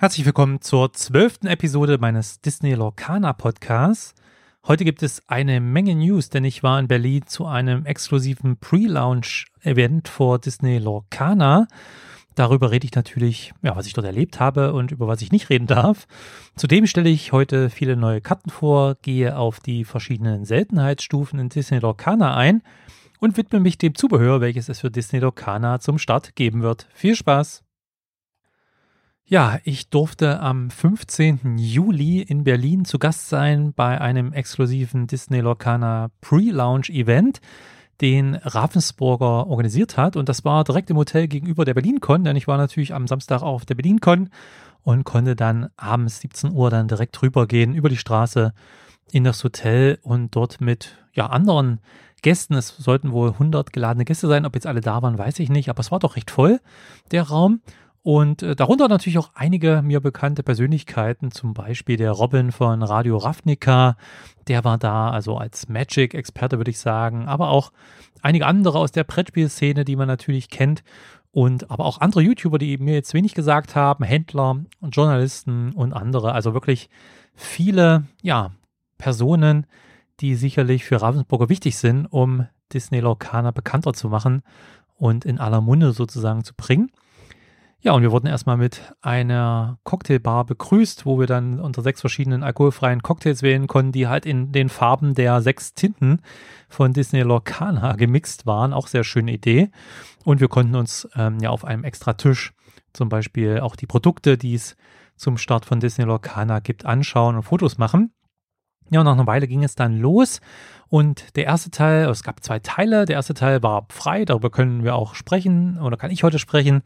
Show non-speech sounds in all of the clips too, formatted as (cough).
Herzlich willkommen zur zwölften Episode meines Disney Lorcaner Podcasts. Heute gibt es eine Menge News, denn ich war in Berlin zu einem exklusiven Pre-Launch-Event vor Disney Lorcaner. Darüber rede ich natürlich, ja, was ich dort erlebt habe und über was ich nicht reden darf. Zudem stelle ich heute viele neue Karten vor, gehe auf die verschiedenen Seltenheitsstufen in Disney Lorcaner ein und widme mich dem Zubehör, welches es für Disney Lorcaner zum Start geben wird. Viel Spaß! Ja, ich durfte am 15. Juli in Berlin zu Gast sein bei einem exklusiven Disney Lorcaner Pre-Launch-Event, den Ravensburger organisiert hat. Und das war direkt im Hotel gegenüber der BerlinCon, denn ich war natürlich am Samstag auf der BerlinCon und konnte dann abends 17 Uhr dann direkt rübergehen über die Straße in das Hotel und dort mit ja, anderen Gästen, es sollten wohl 100 geladene Gäste sein, ob jetzt alle da waren, weiß ich nicht, aber es war doch recht voll, der Raum. Und äh, darunter natürlich auch einige mir bekannte Persönlichkeiten, zum Beispiel der Robin von Radio Ravnica, der war da, also als Magic-Experte würde ich sagen, aber auch einige andere aus der Brettspielszene, die man natürlich kennt. Und aber auch andere YouTuber, die mir jetzt wenig gesagt haben, Händler und Journalisten und andere, also wirklich viele, ja, Personen, die sicherlich für Ravensburger wichtig sind, um Disney Lorcaner bekannter zu machen und in aller Munde sozusagen zu bringen. Ja, und wir wurden erstmal mit einer Cocktailbar begrüßt, wo wir dann unter sechs verschiedenen alkoholfreien Cocktails wählen konnten, die halt in den Farben der sechs Tinten von Disney Lorcana gemixt waren. Auch sehr schöne Idee. Und wir konnten uns ähm, ja auf einem extra Tisch zum Beispiel auch die Produkte, die es zum Start von Disney Lorcana gibt, anschauen und Fotos machen. Ja, und nach einer Weile ging es dann los. Und der erste Teil, es gab zwei Teile. Der erste Teil war frei, darüber können wir auch sprechen oder kann ich heute sprechen.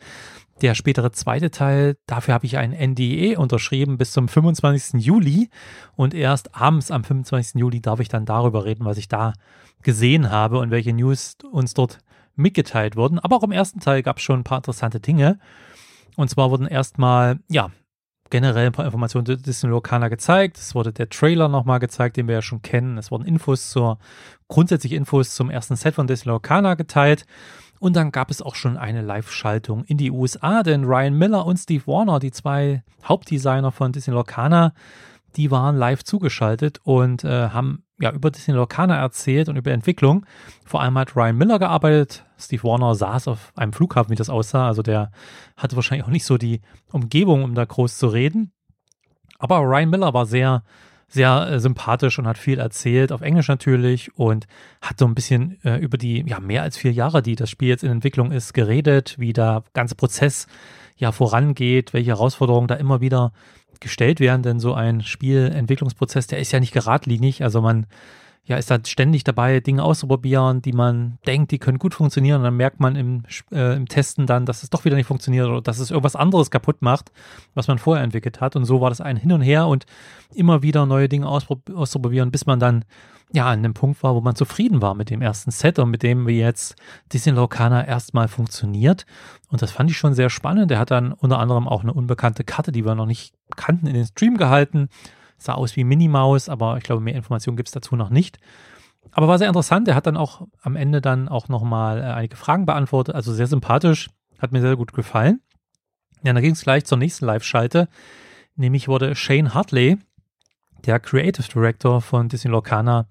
Der spätere zweite Teil, dafür habe ich ein NDE unterschrieben bis zum 25. Juli und erst abends am 25. Juli darf ich dann darüber reden, was ich da gesehen habe und welche News uns dort mitgeteilt wurden. Aber auch im ersten Teil gab es schon ein paar interessante Dinge. Und zwar wurden erstmal, ja, generell ein paar Informationen zu Disney Locana gezeigt. Es wurde der Trailer nochmal gezeigt, den wir ja schon kennen. Es wurden Infos zur, grundsätzlich Infos zum ersten Set von Disney Locana geteilt. Und dann gab es auch schon eine Live-Schaltung in die USA, denn Ryan Miller und Steve Warner, die zwei Hauptdesigner von Disney Lorcaner, die waren live zugeschaltet und äh, haben ja über Disney Lorcaner erzählt und über Entwicklung. Vor allem hat Ryan Miller gearbeitet. Steve Warner saß auf einem Flughafen, wie das aussah. Also der hatte wahrscheinlich auch nicht so die Umgebung, um da groß zu reden. Aber Ryan Miller war sehr sehr äh, sympathisch und hat viel erzählt, auf Englisch natürlich, und hat so ein bisschen äh, über die ja, mehr als vier Jahre, die das Spiel jetzt in Entwicklung ist, geredet, wie der ganze Prozess ja vorangeht, welche Herausforderungen da immer wieder gestellt werden, denn so ein Spielentwicklungsprozess, der ist ja nicht geradlinig, also man ja, ist da ständig dabei, Dinge auszuprobieren, die man denkt, die können gut funktionieren. Und dann merkt man im, äh, im Testen dann, dass es doch wieder nicht funktioniert oder dass es irgendwas anderes kaputt macht, was man vorher entwickelt hat. Und so war das ein Hin und Her und immer wieder neue Dinge auszuprobieren, bis man dann ja an dem Punkt war, wo man zufrieden war mit dem ersten Set und mit dem, wie jetzt Disney Locana erstmal funktioniert. Und das fand ich schon sehr spannend. Er hat dann unter anderem auch eine unbekannte Karte, die wir noch nicht kannten, in den Stream gehalten sah aus wie Minimaus, aber ich glaube, mehr Informationen gibt es dazu noch nicht. Aber war sehr interessant. Er hat dann auch am Ende dann auch nochmal äh, einige Fragen beantwortet. Also sehr sympathisch. Hat mir sehr gut gefallen. Ja, dann ging es gleich zur nächsten Live-Schalte. Nämlich wurde Shane Hartley, der Creative Director von Disney Lorcana,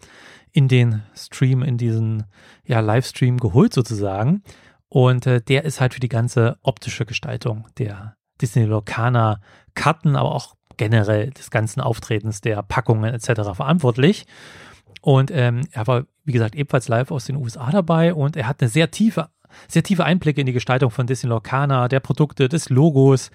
in den Stream, in diesen ja, Livestream geholt sozusagen. Und äh, der ist halt für die ganze optische Gestaltung der Disney Lorcana Karten, aber auch generell des ganzen Auftretens der Packungen etc. verantwortlich. Und ähm, er war, wie gesagt, ebenfalls live aus den USA dabei und er hat eine sehr tiefe, sehr tiefe Einblicke in die Gestaltung von Disney Lorcana, der Produkte, des Logos,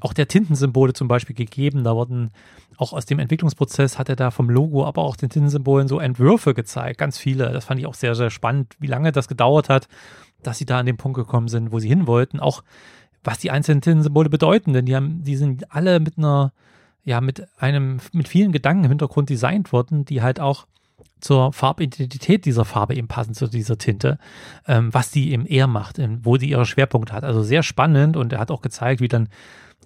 auch der Tintensymbole zum Beispiel gegeben. Da wurden auch aus dem Entwicklungsprozess hat er da vom Logo, aber auch den Tintensymbolen so Entwürfe gezeigt, ganz viele. Das fand ich auch sehr, sehr spannend, wie lange das gedauert hat, dass sie da an den Punkt gekommen sind, wo sie hin wollten. Auch was die einzelnen Tintensymbole bedeuten, denn die haben, die sind alle mit einer ja mit einem, mit vielen Gedanken im Hintergrund designt worden, die halt auch zur Farbidentität dieser Farbe eben passen, zu dieser Tinte, ähm, was die eben eher macht, wo die ihre Schwerpunkte hat. Also sehr spannend und er hat auch gezeigt, wie dann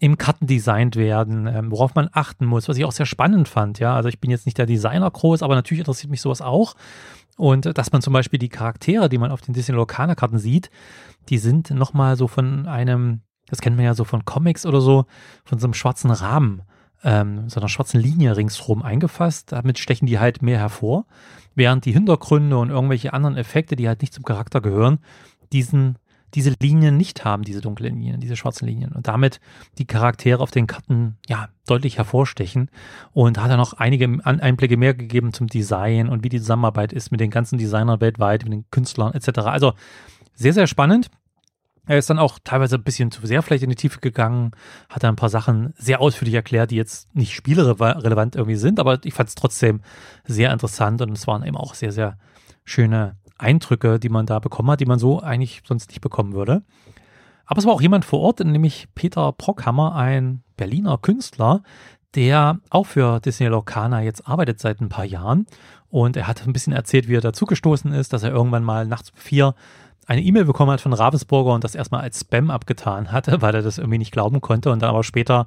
im Karten designt werden, ähm, worauf man achten muss, was ich auch sehr spannend fand. Ja, also ich bin jetzt nicht der Designer groß, aber natürlich interessiert mich sowas auch. Und äh, dass man zum Beispiel die Charaktere, die man auf den Disney Locana Karten sieht, die sind nochmal so von einem Das kennt man ja so von Comics oder so, von so einem schwarzen Rahmen, ähm, so einer schwarzen Linie ringsherum eingefasst. Damit stechen die halt mehr hervor, während die Hintergründe und irgendwelche anderen Effekte, die halt nicht zum Charakter gehören, diesen diese Linien nicht haben, diese dunklen Linien, diese schwarzen Linien und damit die Charaktere auf den Karten ja deutlich hervorstechen und hat dann noch einige Einblicke mehr gegeben zum Design und wie die Zusammenarbeit ist mit den ganzen Designern weltweit, mit den Künstlern etc. Also sehr, sehr spannend. Er ist dann auch teilweise ein bisschen zu sehr vielleicht in die Tiefe gegangen, hat dann ein paar Sachen sehr ausführlich erklärt, die jetzt nicht spielerelevant irgendwie sind, aber ich fand es trotzdem sehr interessant und es waren eben auch sehr, sehr schöne Eindrücke, die man da bekommen hat, die man so eigentlich sonst nicht bekommen würde. Aber es war auch jemand vor Ort, nämlich Peter Brockhammer, ein Berliner Künstler, der auch für Disney Locana jetzt arbeitet seit ein paar Jahren. Und er hat ein bisschen erzählt, wie er dazugestoßen ist, dass er irgendwann mal nachts um vier eine E-Mail bekommen hat von Ravensburger und das erstmal als Spam abgetan hatte, (laughs) weil er das irgendwie nicht glauben konnte und dann aber später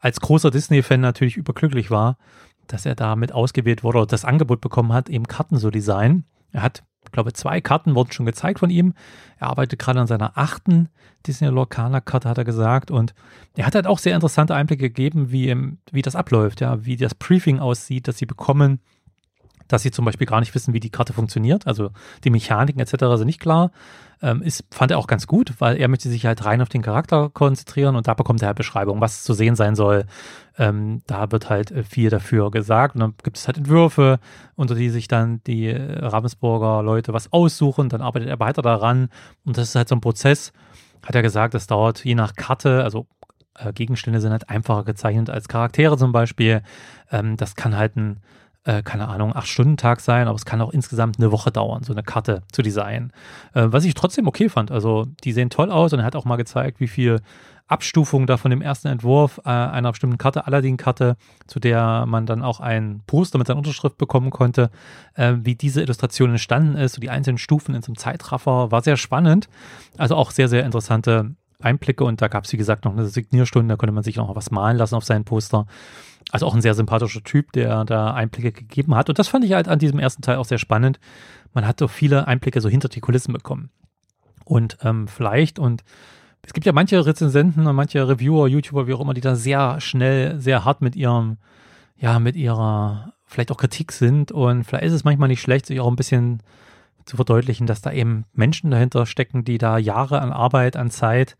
als großer Disney-Fan natürlich überglücklich war, dass er damit ausgewählt wurde oder das Angebot bekommen hat, eben Karten zu designen. Er hat ich glaube, zwei Karten wurden schon gezeigt von ihm. Er arbeitet gerade an seiner achten Disney Lorcaner Karte, hat er gesagt. Und er hat halt auch sehr interessante Einblicke gegeben, wie, wie das abläuft, ja, wie das Briefing aussieht, das sie bekommen, dass sie zum Beispiel gar nicht wissen, wie die Karte funktioniert. Also die Mechaniken etc. sind nicht klar. Ähm, ist, fand er auch ganz gut, weil er möchte sich halt rein auf den Charakter konzentrieren und da bekommt er halt Beschreibung, was zu sehen sein soll. Ähm, da wird halt äh, viel dafür gesagt und dann gibt es halt Entwürfe, unter die sich dann die äh, Ravensburger Leute was aussuchen, dann arbeitet er weiter daran und das ist halt so ein Prozess, hat er gesagt, das dauert je nach Karte, also äh, Gegenstände sind halt einfacher gezeichnet als Charaktere zum Beispiel. Ähm, das kann halt ein äh, keine Ahnung, acht Stunden Tag sein, aber es kann auch insgesamt eine Woche dauern, so eine Karte zu designen. Äh, was ich trotzdem okay fand. Also die sehen toll aus und er hat auch mal gezeigt, wie viel Abstufung da von dem ersten Entwurf äh, einer bestimmten Karte, Aladdin-Karte, zu der man dann auch ein Poster mit seiner Unterschrift bekommen konnte, äh, wie diese Illustration entstanden ist, so die einzelnen Stufen in so einem Zeitraffer, war sehr spannend. Also auch sehr, sehr interessante Einblicke und da gab es, wie gesagt, noch eine Signierstunde, da konnte man sich noch was malen lassen auf seinen Poster. Also auch ein sehr sympathischer Typ, der da Einblicke gegeben hat. Und das fand ich halt an diesem ersten Teil auch sehr spannend. Man hat so viele Einblicke so hinter die Kulissen bekommen. Und ähm, vielleicht, und es gibt ja manche Rezensenten und manche Reviewer, YouTuber, wie auch immer, die da sehr schnell, sehr hart mit ihrem, ja, mit ihrer, vielleicht auch Kritik sind. Und vielleicht ist es manchmal nicht schlecht, sich auch ein bisschen zu verdeutlichen, dass da eben Menschen dahinter stecken, die da Jahre an Arbeit, an Zeit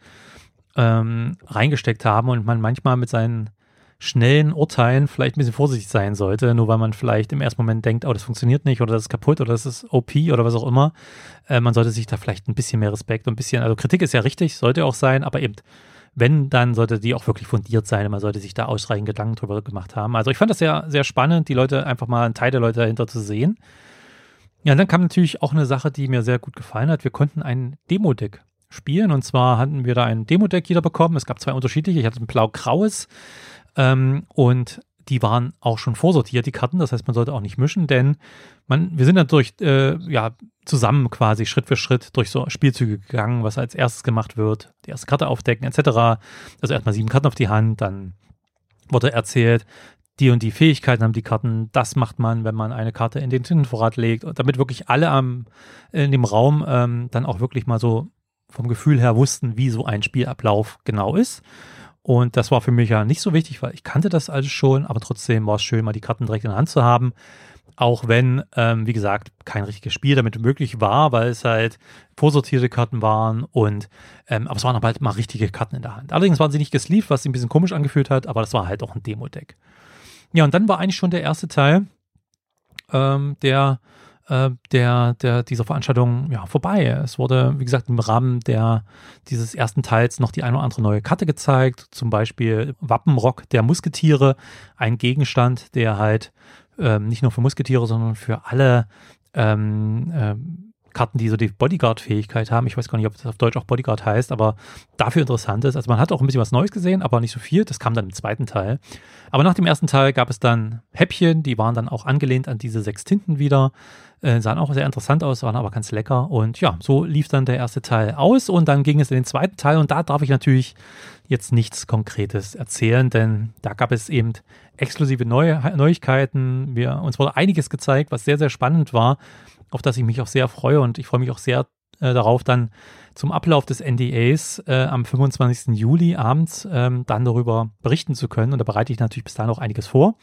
ähm, reingesteckt haben und man manchmal mit seinen schnellen Urteilen vielleicht ein bisschen vorsichtig sein sollte, nur weil man vielleicht im ersten Moment denkt, oh, das funktioniert nicht oder das ist kaputt oder das ist OP oder was auch immer. Äh, man sollte sich da vielleicht ein bisschen mehr Respekt und ein bisschen, also Kritik ist ja richtig, sollte auch sein, aber eben, wenn, dann sollte die auch wirklich fundiert sein und man sollte sich da ausreichend Gedanken drüber gemacht haben. Also ich fand das sehr, sehr spannend, die Leute einfach mal einen Teil der Leute dahinter zu sehen. Ja, dann kam natürlich auch eine Sache, die mir sehr gut gefallen hat. Wir konnten ein Demo-Deck spielen und zwar hatten wir da ein Demo-Deck jeder bekommen. Es gab zwei unterschiedliche. Ich hatte ein blau-graues ähm, und die waren auch schon vorsortiert, die Karten. Das heißt, man sollte auch nicht mischen, denn man, wir sind dann durch, äh, ja, zusammen quasi Schritt für Schritt durch so Spielzüge gegangen, was als erstes gemacht wird. Die erste Karte aufdecken, etc. Also erstmal sieben Karten auf die Hand, dann wurde erzählt, die und die Fähigkeiten haben die Karten, das macht man, wenn man eine Karte in den Tintenvorrat legt, damit wirklich alle am, in dem Raum ähm, dann auch wirklich mal so vom Gefühl her wussten, wie so ein Spielablauf genau ist. Und das war für mich ja nicht so wichtig, weil ich kannte das alles schon, aber trotzdem war es schön, mal die Karten direkt in der Hand zu haben. Auch wenn, ähm, wie gesagt, kein richtiges Spiel damit möglich war, weil es halt vorsortierte Karten waren und ähm, aber es waren aber halt mal richtige Karten in der Hand. Allerdings waren sie nicht gesleeved, was sich ein bisschen komisch angefühlt hat, aber das war halt auch ein Demo-Deck. Ja, und dann war eigentlich schon der erste Teil ähm, der äh, der, der, dieser Veranstaltung ja, vorbei. Es wurde, wie gesagt, im Rahmen der, dieses ersten Teils noch die eine oder andere neue Karte gezeigt, zum Beispiel Wappenrock der Musketiere, ein Gegenstand, der halt ähm, nicht nur für Musketiere, sondern für alle ähm, ähm, Karten, die so die Bodyguard-Fähigkeit haben. Ich weiß gar nicht, ob das auf Deutsch auch Bodyguard heißt, aber dafür interessant ist. Also man hat auch ein bisschen was Neues gesehen, aber nicht so viel. Das kam dann im zweiten Teil. Aber nach dem ersten Teil gab es dann Häppchen, die waren dann auch angelehnt an diese sechs Tinten wieder. Äh, sahen auch sehr interessant aus, waren aber ganz lecker. Und ja, so lief dann der erste Teil aus und dann ging es in den zweiten Teil und da darf ich natürlich jetzt nichts Konkretes erzählen, denn da gab es eben exklusive Neu Neuigkeiten. Wir, uns wurde einiges gezeigt, was sehr, sehr spannend war auf das ich mich auch sehr freue und ich freue mich auch sehr äh, darauf, dann zum Ablauf des NDAs äh, am 25. Juli abends ähm, dann darüber berichten zu können. Und da bereite ich natürlich bis dahin auch einiges vor,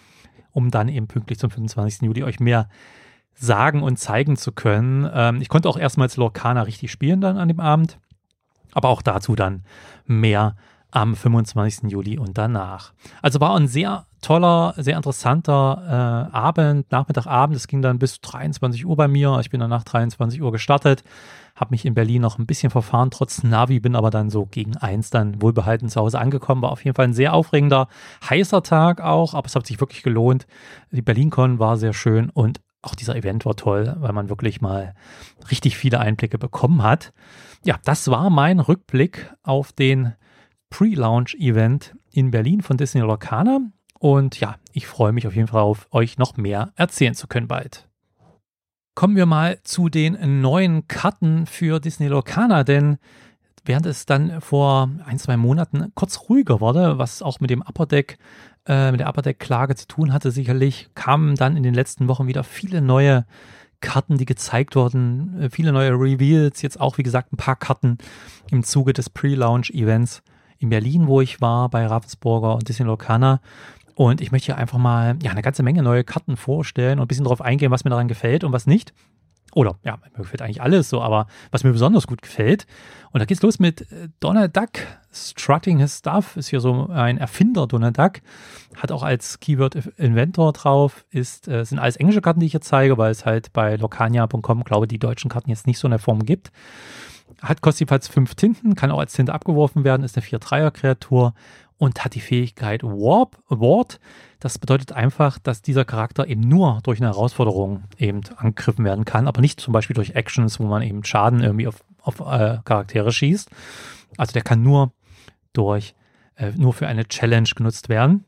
um dann eben pünktlich zum 25. Juli euch mehr sagen und zeigen zu können. Ähm, ich konnte auch erstmals Lorcana richtig spielen dann an dem Abend, aber auch dazu dann mehr am 25. Juli und danach. Also war ein sehr toller, sehr interessanter äh, Abend, Nachmittag, Abend. Es ging dann bis 23 Uhr bei mir. Ich bin dann nach 23 Uhr gestartet, habe mich in Berlin noch ein bisschen verfahren, trotz Navi, bin aber dann so gegen eins dann wohlbehalten zu Hause angekommen. War auf jeden Fall ein sehr aufregender, heißer Tag auch, aber es hat sich wirklich gelohnt. Die BerlinCon war sehr schön und auch dieser Event war toll, weil man wirklich mal richtig viele Einblicke bekommen hat. Ja, das war mein Rückblick auf den Pre-Launch-Event in Berlin von Disney Lorcaner. Und ja, ich freue mich auf jeden Fall auf euch noch mehr erzählen zu können bald. Kommen wir mal zu den neuen Karten für Disney Lorcaner, denn während es dann vor ein, zwei Monaten kurz ruhiger wurde, was auch mit dem Upper Deck, äh, mit der Upper Deck Klage zu tun hatte, sicherlich kamen dann in den letzten Wochen wieder viele neue Karten, die gezeigt wurden, äh, viele neue Reveals, jetzt auch wie gesagt ein paar Karten im Zuge des Pre-Launch Events in Berlin, wo ich war, bei Ravensburger und Disney Locana. Und ich möchte hier einfach mal ja, eine ganze Menge neue Karten vorstellen und ein bisschen darauf eingehen, was mir daran gefällt und was nicht. Oder, ja, mir gefällt eigentlich alles so, aber was mir besonders gut gefällt. Und da geht's los mit äh, Donald Duck, Strutting His Stuff, ist hier so ein Erfinder Donald Duck, hat auch als Keyword Inventor drauf, ist, äh, sind alles englische Karten, die ich hier zeige, weil es halt bei locania.com, glaube die deutschen Karten jetzt nicht so in der Form gibt. Hat jedenfalls fünf Tinten, kann auch als Tinte abgeworfen werden, ist eine 4-3er-Kreatur und hat die Fähigkeit Warp, Ward. Das bedeutet einfach, dass dieser Charakter eben nur durch eine Herausforderung eben angegriffen werden kann, aber nicht zum Beispiel durch Actions, wo man eben Schaden irgendwie auf, auf äh, Charaktere schießt. Also der kann nur durch, äh, nur für eine Challenge genutzt werden,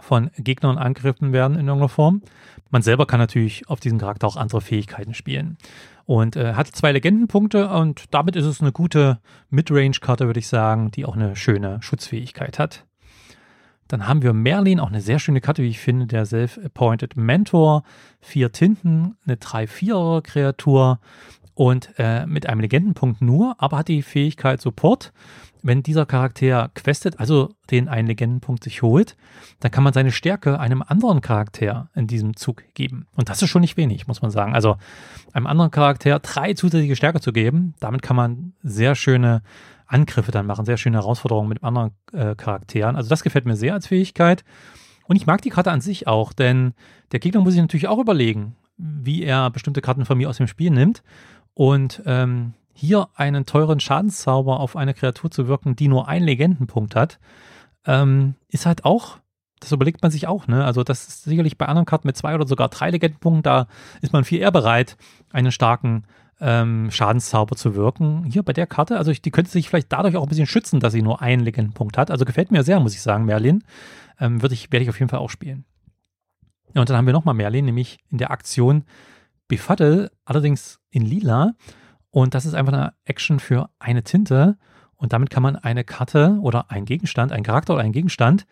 von Gegnern angegriffen werden in irgendeiner Form. Man selber kann natürlich auf diesen Charakter auch andere Fähigkeiten spielen. Und äh, hat zwei Legendenpunkte und damit ist es eine gute Midrange-Karte, würde ich sagen, die auch eine schöne Schutzfähigkeit hat. Dann haben wir Merlin, auch eine sehr schöne Karte, wie ich finde, der Self-Appointed Mentor. Vier Tinten, eine 3-4er-Kreatur und äh, mit einem Legendenpunkt nur, aber hat die Fähigkeit Support wenn dieser Charakter questet, also den einen Legendenpunkt sich holt, dann kann man seine Stärke einem anderen Charakter in diesem Zug geben. Und das ist schon nicht wenig, muss man sagen. Also einem anderen Charakter drei zusätzliche Stärke zu geben, damit kann man sehr schöne Angriffe dann machen, sehr schöne Herausforderungen mit anderen äh, Charakteren. Also das gefällt mir sehr als Fähigkeit. Und ich mag die Karte an sich auch, denn der Gegner muss sich natürlich auch überlegen, wie er bestimmte Karten von mir aus dem Spiel nimmt. Und ähm, hier einen teuren Schadenszauber auf eine Kreatur zu wirken, die nur einen Legendenpunkt hat, ähm, ist halt auch, das überlegt man sich auch, ne? Also, das ist sicherlich bei anderen Karten mit zwei oder sogar drei Legendenpunkten, da ist man viel eher bereit, einen starken ähm, Schadenszauber zu wirken. Hier bei der Karte, also ich, die könnte sich vielleicht dadurch auch ein bisschen schützen, dass sie nur einen Legendenpunkt hat. Also gefällt mir sehr, muss ich sagen, Merlin. Ähm, würde ich, werde ich auf jeden Fall auch spielen. Ja, und dann haben wir nochmal Merlin, nämlich in der Aktion Befuddle, allerdings in lila. Und das ist einfach eine Action für eine Tinte. Und damit kann man eine Karte oder einen Gegenstand, einen Charakter oder einen Gegenstand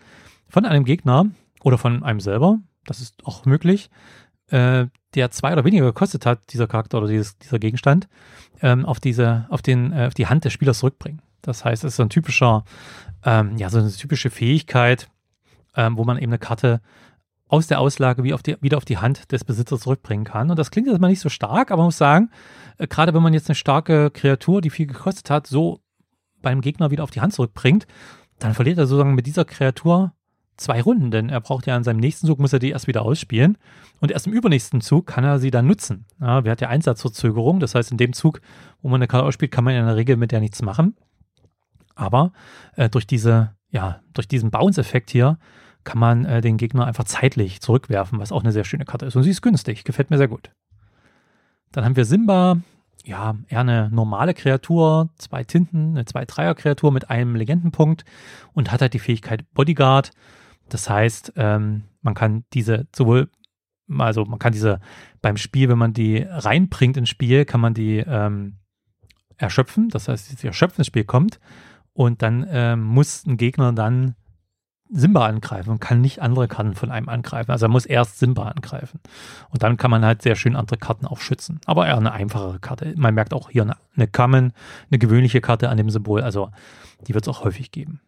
von einem Gegner oder von einem selber, das ist auch möglich, äh, der zwei oder weniger gekostet hat, dieser Charakter oder dieses, dieser Gegenstand, ähm, auf, diese, auf, den, äh, auf die Hand des Spielers zurückbringen. Das heißt, es ist so ein typischer, ähm, ja, so eine typische Fähigkeit, ähm, wo man eben eine Karte aus der Auslage wie auf die, wieder auf die Hand des Besitzers zurückbringen kann. Und das klingt jetzt mal nicht so stark, aber man muss sagen, äh, gerade wenn man jetzt eine starke Kreatur, die viel gekostet hat, so beim Gegner wieder auf die Hand zurückbringt, dann verliert er sozusagen mit dieser Kreatur zwei Runden, denn er braucht ja in seinem nächsten Zug, muss er die erst wieder ausspielen und erst im übernächsten Zug kann er sie dann nutzen. Ja, wir hat ja Einsatzverzögerung, das heißt in dem Zug, wo man eine Karte ausspielt, kann man in der Regel mit der nichts machen. Aber äh, durch diese, ja, durch diesen Bounce-Effekt hier kann man äh, den Gegner einfach zeitlich zurückwerfen, was auch eine sehr schöne Karte ist. Und sie ist günstig, gefällt mir sehr gut. Dann haben wir Simba, ja, eher eine normale Kreatur, zwei Tinten, eine Zwei-Dreier-Kreatur mit einem Legendenpunkt und hat halt die Fähigkeit Bodyguard. Das heißt, ähm, man kann diese sowohl, also man kann diese beim Spiel, wenn man die reinbringt ins Spiel, kann man die ähm, erschöpfen. Das heißt, sie erschöpfen ins Spiel kommt und dann ähm, muss ein Gegner dann Simba angreifen und kann nicht andere Karten von einem angreifen. Also er muss erst Simba angreifen. Und dann kann man halt sehr schön andere Karten auch schützen. Aber eher eine einfachere Karte. Man merkt auch hier eine, eine Common, eine gewöhnliche Karte an dem Symbol. Also die wird es auch häufig geben.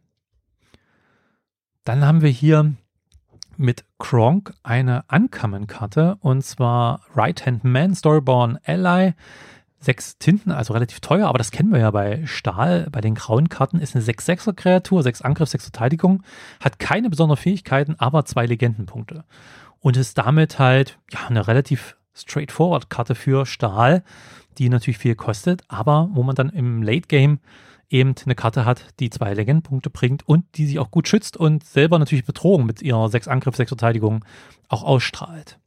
Dann haben wir hier mit Kronk eine Uncommon-Karte und zwar Right Hand Man Storyborn Ally sechs Tinten, also relativ teuer, aber das kennen wir ja bei Stahl, bei den grauen Karten, ist eine 6-6er Kreatur, 6 Angriff, 6 Verteidigung, hat keine besonderen Fähigkeiten, aber zwei Legendenpunkte. Und ist damit halt ja, eine relativ straightforward Karte für Stahl, die natürlich viel kostet, aber wo man dann im Late Game eben eine Karte hat, die zwei Legendenpunkte bringt und die sich auch gut schützt und selber natürlich Bedrohung mit ihrer 6 Angriff, 6 Verteidigung auch ausstrahlt.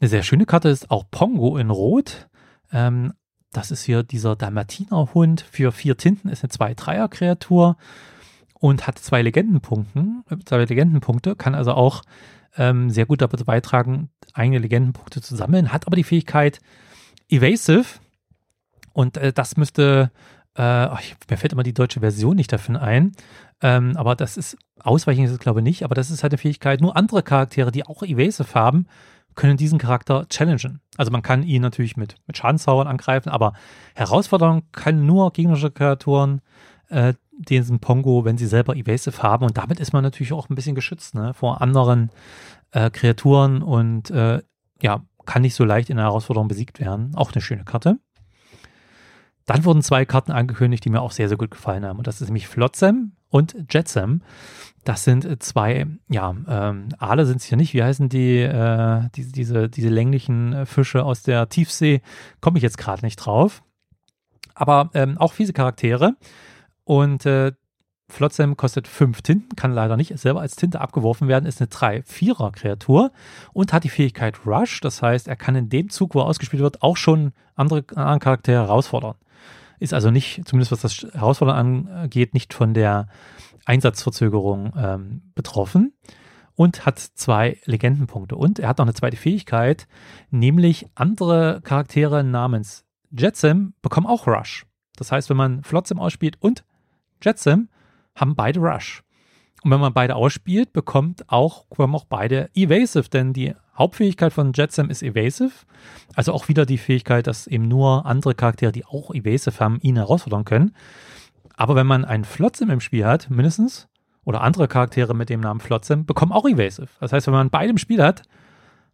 Eine sehr schöne Karte ist auch Pongo in Rot. Ähm, das ist hier dieser Dalmatiner-Hund für vier Tinten, ist eine 2-3er-Kreatur und hat zwei Legendenpunkte, zwei Legendenpunkte, kann also auch ähm, sehr gut dazu beitragen, eigene Legendenpunkte zu sammeln, hat aber die Fähigkeit Evasive und äh, das müsste, äh, oh, mir fällt immer die deutsche Version nicht davon ein, ähm, aber das ist, ausweichen ist es glaube ich nicht, aber das ist halt eine Fähigkeit, nur andere Charaktere, die auch Evasive haben, können diesen Charakter challengen. Also man kann ihn natürlich mit, mit Schadenszaubern angreifen, aber Herausforderung kann nur gegnerische Kreaturen äh, diesen Pongo, wenn sie selber Evasive haben. Und damit ist man natürlich auch ein bisschen geschützt ne, vor anderen äh, Kreaturen und äh, ja, kann nicht so leicht in der Herausforderung besiegt werden. Auch eine schöne Karte. Dann wurden zwei Karten angekündigt, die mir auch sehr, sehr gut gefallen haben. Und das ist nämlich Flotsam und Jetsam. Das sind äh, zwei, ja, ähm, Aale sind es hier nicht. Wie heißen die, äh, die diese, diese länglichen äh, Fische aus der Tiefsee? Komme ich jetzt gerade nicht drauf. Aber ähm, auch fiese Charaktere. Und äh, Flotsam kostet fünf Tinten, kann leider nicht selber als Tinte abgeworfen werden, ist eine 3-4er-Kreatur und hat die Fähigkeit Rush. Das heißt, er kann in dem Zug, wo er ausgespielt wird, auch schon andere, andere Charaktere herausfordern. Ist also nicht, zumindest was das Herausfordern angeht, nicht von der Einsatzverzögerung ähm, betroffen und hat zwei Legendenpunkte. Und er hat noch eine zweite Fähigkeit, nämlich andere Charaktere namens Jetsam bekommen auch Rush. Das heißt, wenn man Flotsam ausspielt und Jetsam, haben beide Rush. Und wenn man beide ausspielt, bekommt auch, bekommen auch beide Evasive, denn die Hauptfähigkeit von Jetsam ist Evasive. Also auch wieder die Fähigkeit, dass eben nur andere Charaktere, die auch Evasive haben, ihn herausfordern können. Aber wenn man einen Flotsam im Spiel hat, mindestens, oder andere Charaktere mit dem Namen Flotsam, bekommen auch Evasive. Das heißt, wenn man beide im Spiel hat,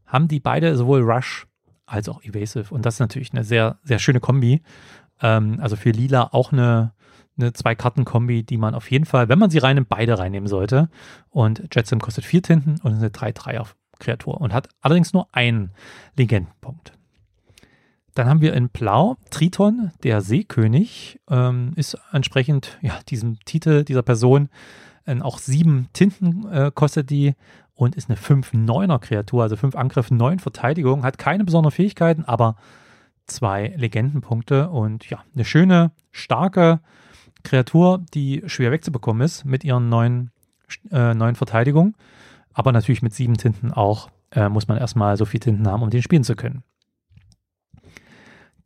haben die beide sowohl Rush als auch Evasive. Und das ist natürlich eine sehr, sehr schöne Kombi. Ähm, also für Lila auch eine, eine Zwei-Karten-Kombi, die man auf jeden Fall, wenn man sie reinnimmt, beide reinnehmen sollte. Und Jetsam kostet vier Tinten und eine 3-3er-Kreatur und hat allerdings nur einen Legendenpunkt. Dann haben wir in Blau Triton, der Seekönig, ähm, ist entsprechend ja, diesem Titel dieser Person äh, auch sieben Tinten äh, kostet die und ist eine 5-9er Kreatur, also 5 Angriff, 9 Verteidigung, hat keine besonderen Fähigkeiten, aber zwei Legendenpunkte und ja, eine schöne, starke Kreatur, die schwer wegzubekommen ist mit ihren neuen, äh, neuen Verteidigung, aber natürlich mit sieben Tinten auch, äh, muss man erstmal so viel Tinten haben, um den spielen zu können.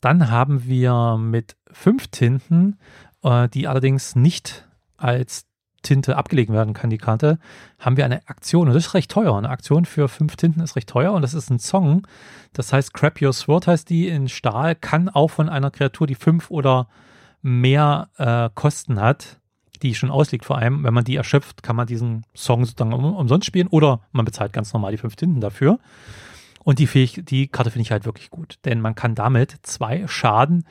Dann haben wir mit fünf Tinten, äh, die allerdings nicht als Tinte abgelegt werden kann, die Karte, haben wir eine Aktion und das ist recht teuer. Eine Aktion für fünf Tinten ist recht teuer und das ist ein Song. Das heißt, Crap Your Sword heißt die in Stahl, kann auch von einer Kreatur, die fünf oder mehr äh, Kosten hat, die schon ausliegt vor allem, wenn man die erschöpft, kann man diesen Song sozusagen um, umsonst spielen oder man bezahlt ganz normal die fünf Tinten dafür. Und die, Fähig die Karte finde ich halt wirklich gut, denn man kann damit zwei Schaden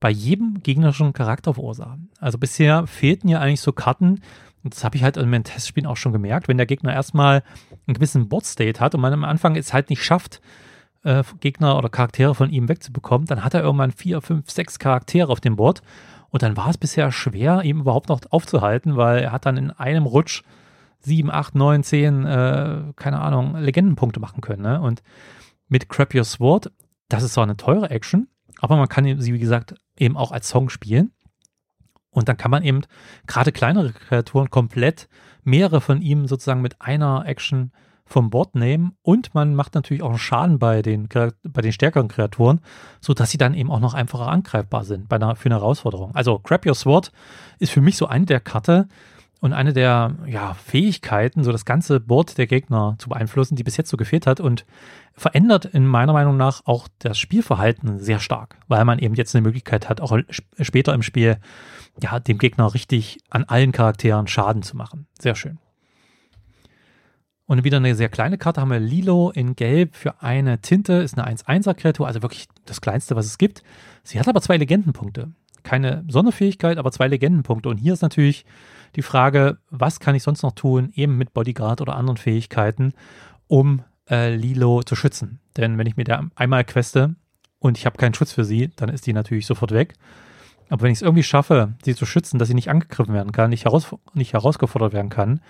bei jedem gegnerischen Charakter verursachen. Also bisher fehlten ja eigentlich so Karten, und das habe ich halt in meinen Testspielen auch schon gemerkt, wenn der Gegner erstmal einen gewissen Board-State hat und man am Anfang es halt nicht schafft, äh, Gegner oder Charaktere von ihm wegzubekommen, dann hat er irgendwann vier, fünf, sechs Charaktere auf dem Board und dann war es bisher schwer, ihn überhaupt noch aufzuhalten, weil er hat dann in einem Rutsch sieben, acht, neun, zehn, äh, keine Ahnung, Legendenpunkte machen können. Ne? Und mit Crap Your Sword, das ist zwar eine teure Action, aber man kann sie, wie gesagt, eben auch als Song spielen. Und dann kann man eben gerade kleinere Kreaturen komplett mehrere von ihm sozusagen mit einer Action vom Board nehmen und man macht natürlich auch Schaden bei den, bei den stärkeren Kreaturen, sodass sie dann eben auch noch einfacher angreifbar sind bei einer, für eine Herausforderung. Also Grab Your Sword ist für mich so eine der Karte, und eine der ja, Fähigkeiten, so das ganze Board der Gegner zu beeinflussen, die bis jetzt so gefehlt hat und verändert in meiner Meinung nach auch das Spielverhalten sehr stark, weil man eben jetzt eine Möglichkeit hat, auch später im Spiel ja, dem Gegner richtig an allen Charakteren Schaden zu machen. Sehr schön. Und wieder eine sehr kleine Karte haben wir Lilo in Gelb für eine Tinte, ist eine 1-1er-Kreatur, also wirklich das kleinste, was es gibt. Sie hat aber zwei Legendenpunkte. Keine Sonderfähigkeit, aber zwei Legendenpunkte. Und hier ist natürlich die Frage, was kann ich sonst noch tun, eben mit Bodyguard oder anderen Fähigkeiten, um äh, Lilo zu schützen. Denn wenn ich mir da einmal queste und ich habe keinen Schutz für sie, dann ist die natürlich sofort weg. Aber wenn ich es irgendwie schaffe, sie zu schützen, dass sie nicht angegriffen werden kann, nicht, heraus, nicht herausgefordert werden kann,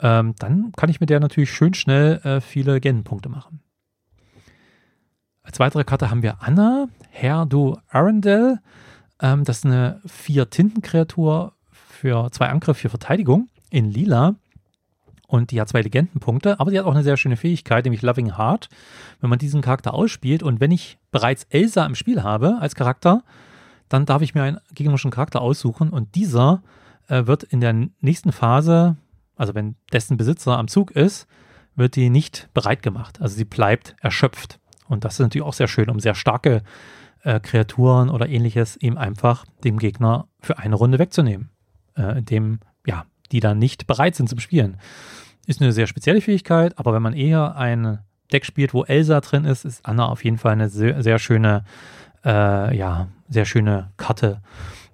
ähm, dann kann ich mit der natürlich schön schnell äh, viele Gendenpunkte machen. Als weitere Karte haben wir Anna, Herr du Arundel. Ähm, das ist eine Vier-Tinten-Kreatur für zwei Angriff, für Verteidigung in Lila. Und die hat zwei Legendenpunkte, aber die hat auch eine sehr schöne Fähigkeit, nämlich Loving Heart. Wenn man diesen Charakter ausspielt und wenn ich bereits Elsa im Spiel habe als Charakter, dann darf ich mir einen gegnerischen Charakter aussuchen und dieser äh, wird in der nächsten Phase, also wenn dessen Besitzer am Zug ist, wird die nicht bereit gemacht. Also sie bleibt erschöpft. Und das ist natürlich auch sehr schön, um sehr starke äh, Kreaturen oder ähnliches eben einfach dem Gegner für eine Runde wegzunehmen. Äh, indem, ja, die dann nicht bereit sind zum Spielen. Ist eine sehr spezielle Fähigkeit, aber wenn man eher ein Deck spielt, wo Elsa drin ist, ist Anna auf jeden Fall eine sehr, sehr schöne, äh, ja, sehr schöne Karte,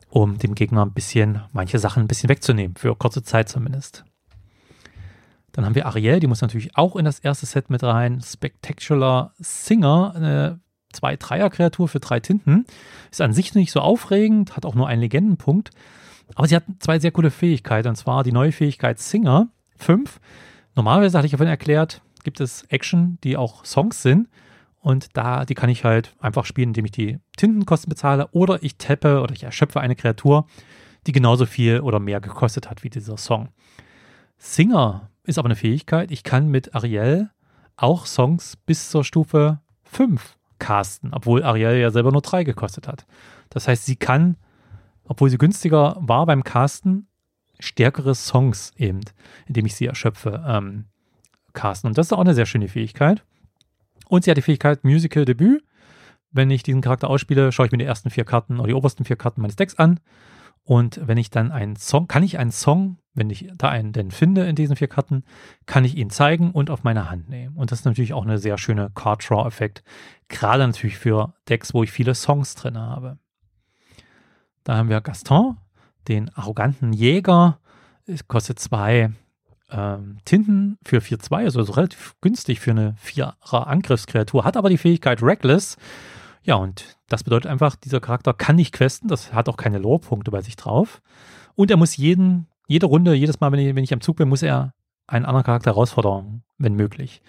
um dem Gegner ein bisschen, manche Sachen ein bisschen wegzunehmen, für kurze Zeit zumindest. Dann haben wir Ariel, die muss natürlich auch in das erste Set mit rein. Spectacular Singer, eine zwei Dreier-Kreatur für drei Tinten. Ist an sich nicht so aufregend, hat auch nur einen Legendenpunkt. Aber sie hat zwei sehr coole Fähigkeiten, und zwar die neue Fähigkeit Singer 5. Normalerweise hatte ich ja vorhin erklärt, gibt es Action, die auch Songs sind. Und da, die kann ich halt einfach spielen, indem ich die Tintenkosten bezahle oder ich tappe oder ich erschöpfe eine Kreatur, die genauso viel oder mehr gekostet hat wie dieser Song. Singer ist aber eine Fähigkeit. Ich kann mit Ariel auch Songs bis zur Stufe 5 casten, obwohl Ariel ja selber nur 3 gekostet hat. Das heißt, sie kann, obwohl sie günstiger war beim Casten, stärkere Songs eben, indem ich sie erschöpfe, ähm, casten. Und das ist auch eine sehr schöne Fähigkeit. Und sie hat die Fähigkeit Musical Debüt. Wenn ich diesen Charakter ausspiele, schaue ich mir die ersten vier Karten oder die obersten vier Karten meines Decks an. Und wenn ich dann einen Song, kann ich einen Song, wenn ich da einen denn finde in diesen vier Karten, kann ich ihn zeigen und auf meine Hand nehmen. Und das ist natürlich auch eine sehr schöne Card Draw Effekt. Gerade natürlich für Decks, wo ich viele Songs drin habe. Da haben wir Gaston, den arroganten Jäger. Es kostet zwei ähm, Tinten für 4-2, also, relativ günstig für eine 4er Angriffskreatur, hat aber die Fähigkeit Reckless. Ja, und das bedeutet einfach, dieser Charakter kann nicht questen, das hat auch keine Lore-Punkte bei sich drauf. Und er muss jeden, jede Runde, jedes Mal, wenn ich, wenn ich am Zug bin, muss er einen anderen Charakter herausfordern, wenn möglich.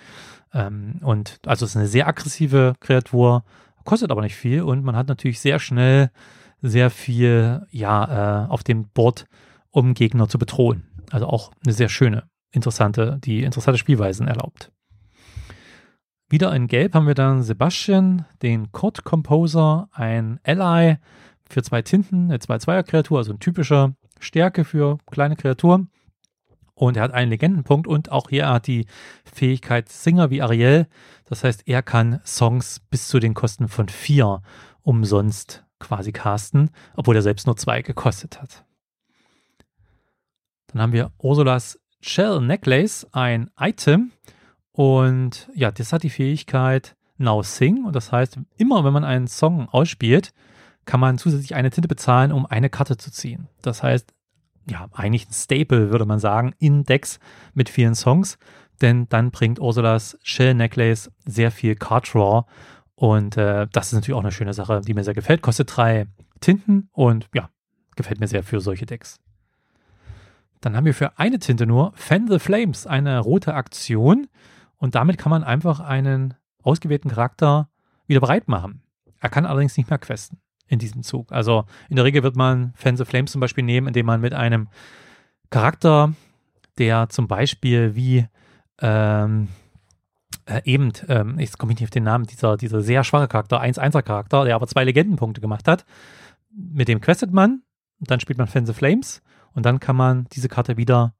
Ähm, und also es ist eine sehr aggressive Kreatur, kostet aber nicht viel und man hat natürlich sehr schnell sehr viel ja, äh, auf dem Board, um Gegner zu bedrohen. Also auch eine sehr schöne, interessante, die interessante Spielweisen erlaubt. Wieder in Gelb haben wir dann Sebastian, den Chord Composer, ein Ally für zwei Tinten, eine 2-2er-Kreatur, also ein typischer Stärke für kleine Kreaturen. Und er hat einen Legendenpunkt und auch hier hat die Fähigkeit Singer wie Ariel. Das heißt, er kann Songs bis zu den Kosten von vier umsonst quasi casten, obwohl er selbst nur zwei gekostet hat. Dann haben wir Ursulas Shell Necklace, ein Item. Und ja, das hat die Fähigkeit Now Sing. Und das heißt, immer wenn man einen Song ausspielt, kann man zusätzlich eine Tinte bezahlen, um eine Karte zu ziehen. Das heißt, ja, eigentlich ein Staple, würde man sagen, in Decks mit vielen Songs. Denn dann bringt Ursulas Shell Necklace sehr viel Card Draw und äh, das ist natürlich auch eine schöne Sache, die mir sehr gefällt. Kostet drei Tinten und ja, gefällt mir sehr für solche Decks. Dann haben wir für eine Tinte nur Fan the Flames, eine rote Aktion. Und damit kann man einfach einen ausgewählten Charakter wieder bereit machen. Er kann allerdings nicht mehr questen in diesem Zug. Also in der Regel wird man Fan the Flames zum Beispiel nehmen, indem man mit einem Charakter, der zum Beispiel wie ähm, äh, eben, ähm, jetzt komme ich nicht auf den Namen, dieser, dieser sehr schwache Charakter, 1-1er Charakter, der aber zwei Legendenpunkte gemacht hat. Mit dem questet man, dann spielt man Fan the Flames Und dann kann man diese Karte wieder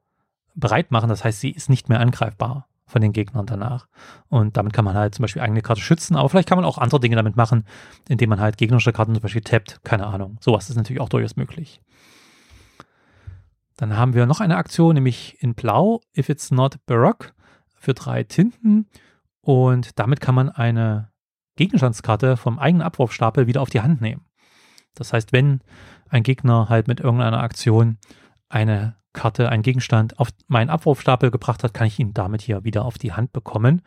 bereit machen. Das heißt, sie ist nicht mehr angreifbar von den Gegnern danach. Und damit kann man halt zum Beispiel eigene Karte schützen, aber vielleicht kann man auch andere Dinge damit machen, indem man halt gegnerische Karten zum Beispiel tappt. Keine Ahnung. Sowas ist natürlich auch durchaus möglich. Dann haben wir noch eine Aktion, nämlich in Blau, If It's Not Baroque, für drei Tinten. Und damit kann man eine Gegenstandskarte vom eigenen Abwurfstapel wieder auf die Hand nehmen. Das heißt, wenn ein Gegner halt mit irgendeiner Aktion eine Karte, einen Gegenstand auf meinen Abwurfstapel gebracht hat, kann ich ihn damit hier wieder auf die Hand bekommen.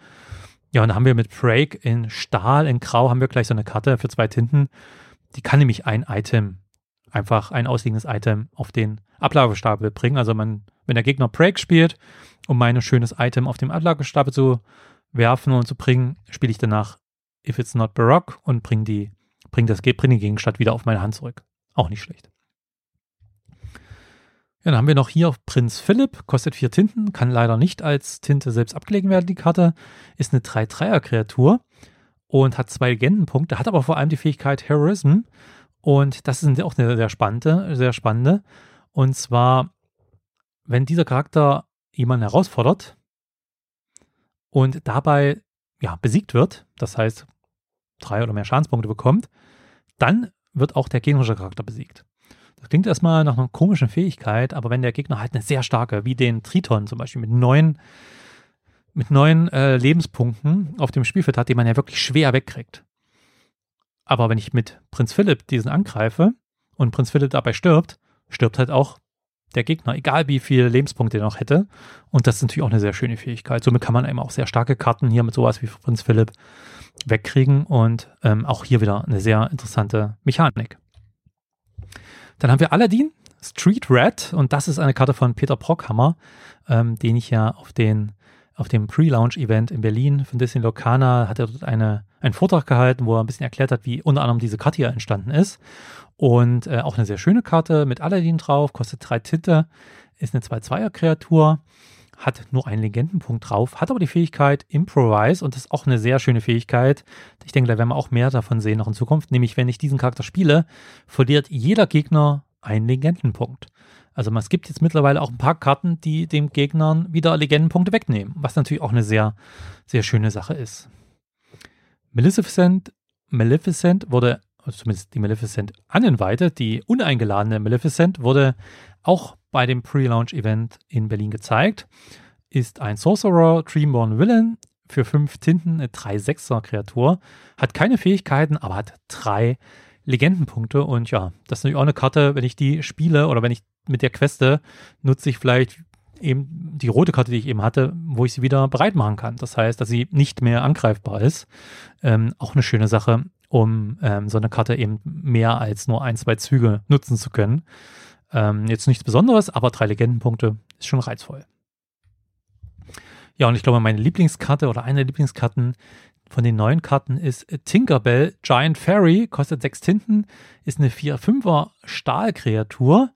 Ja, und dann haben wir mit Break in Stahl, in Grau haben wir gleich so eine Karte für zwei Tinten. Die kann nämlich ein Item, einfach ein ausliegendes Item auf den Ablagestapel bringen. Also man, wenn der Gegner Break spielt, um mein schönes Item auf dem Ablagestapel zu werfen und zu bringen, spiele ich danach If It's Not Baroque und bringe die, bring das, bring den Gegenstand wieder auf meine Hand zurück. Auch nicht schlecht. Ja, dann haben wir noch hier Prinz Philipp, kostet vier Tinten, kann leider nicht als Tinte selbst abgelegen werden, die Karte. Ist eine 3-3er-Kreatur und hat zwei Legendenpunkte, hat aber vor allem die Fähigkeit Heroism. Und das ist auch eine sehr spannende, sehr spannende. Und zwar, wenn dieser Charakter jemanden herausfordert und dabei ja, besiegt wird, das heißt drei oder mehr Schadenspunkte bekommt, dann wird auch der gegnerische Charakter besiegt. Das klingt erstmal nach einer komischen Fähigkeit, aber wenn der Gegner halt eine sehr starke, wie den Triton zum Beispiel, mit neun, mit neun äh, Lebenspunkten auf dem Spielfeld hat, den man ja wirklich schwer wegkriegt. Aber wenn ich mit Prinz Philipp diesen angreife und Prinz Philipp dabei stirbt, stirbt halt auch der Gegner, egal wie viele Lebenspunkte er noch hätte. Und das ist natürlich auch eine sehr schöne Fähigkeit. Somit kann man eben auch sehr starke Karten hier mit sowas wie Prinz Philipp wegkriegen und ähm, auch hier wieder eine sehr interessante Mechanik. Dann haben wir Aladdin, Street Red und das ist eine Karte von Peter Brockhammer, ähm, den ich ja auf den auf dem Pre-Launch-Event in Berlin von Disney Locana hat er dort eine, einen Vortrag gehalten, wo er ein bisschen erklärt hat, wie unter anderem diese Karte hier entstanden ist. Und äh, auch eine sehr schöne Karte mit Aladdin drauf, kostet drei Tinte, ist eine 2-2er-Kreatur, hat nur einen Legendenpunkt drauf, hat aber die Fähigkeit Improvise und das ist auch eine sehr schöne Fähigkeit. Ich denke, da werden wir auch mehr davon sehen noch in Zukunft. Nämlich, wenn ich diesen Charakter spiele, verliert jeder Gegner einen Legendenpunkt. Also es gibt jetzt mittlerweile auch ein paar Karten, die dem Gegnern wieder Legendenpunkte wegnehmen, was natürlich auch eine sehr, sehr schöne Sache ist. Maleficent, Maleficent wurde, also zumindest die Maleficent Uninvited, die uneingeladene Maleficent, wurde auch bei dem Pre-Launch-Event in Berlin gezeigt. Ist ein Sorcerer, Dreamborn Villain, für fünf Tinten, eine 3-6er-Kreatur. Hat keine Fähigkeiten, aber hat drei Legendenpunkte. Und ja, das ist natürlich auch eine Karte, wenn ich die spiele oder wenn ich mit der Queste nutze ich vielleicht eben die rote Karte, die ich eben hatte, wo ich sie wieder bereit machen kann. Das heißt, dass sie nicht mehr angreifbar ist. Ähm, auch eine schöne Sache, um ähm, so eine Karte eben mehr als nur ein, zwei Züge nutzen zu können. Ähm, jetzt nichts Besonderes, aber drei Legendenpunkte ist schon reizvoll. Ja, und ich glaube, meine Lieblingskarte oder eine der Lieblingskarten von den neuen Karten ist Tinkerbell Giant Fairy, kostet sechs Tinten, ist eine 4-5er Stahlkreatur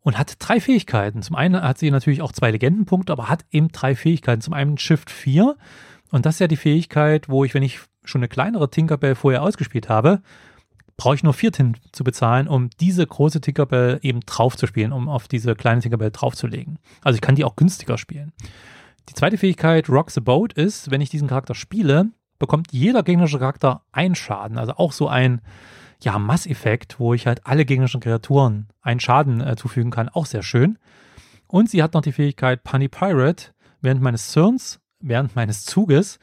und hat drei Fähigkeiten. Zum einen hat sie natürlich auch zwei Legendenpunkte, aber hat eben drei Fähigkeiten. Zum einen Shift 4 und das ist ja die Fähigkeit, wo ich, wenn ich schon eine kleinere Tinkerbell vorher ausgespielt habe, brauche ich nur vier Tinten zu bezahlen, um diese große Tinkerbell eben drauf zu spielen, um auf diese kleine Tinkerbell draufzulegen. Also ich kann die auch günstiger spielen. Die zweite Fähigkeit, Rock the Boat, ist, wenn ich diesen Charakter spiele, bekommt jeder gegnerische Charakter einen Schaden. Also auch so ein ja, Masseffekt, wo ich halt alle gegnerischen Kreaturen einen Schaden äh, zufügen kann. Auch sehr schön. Und sie hat noch die Fähigkeit Punny Pirate während meines Turns, während meines Zuges.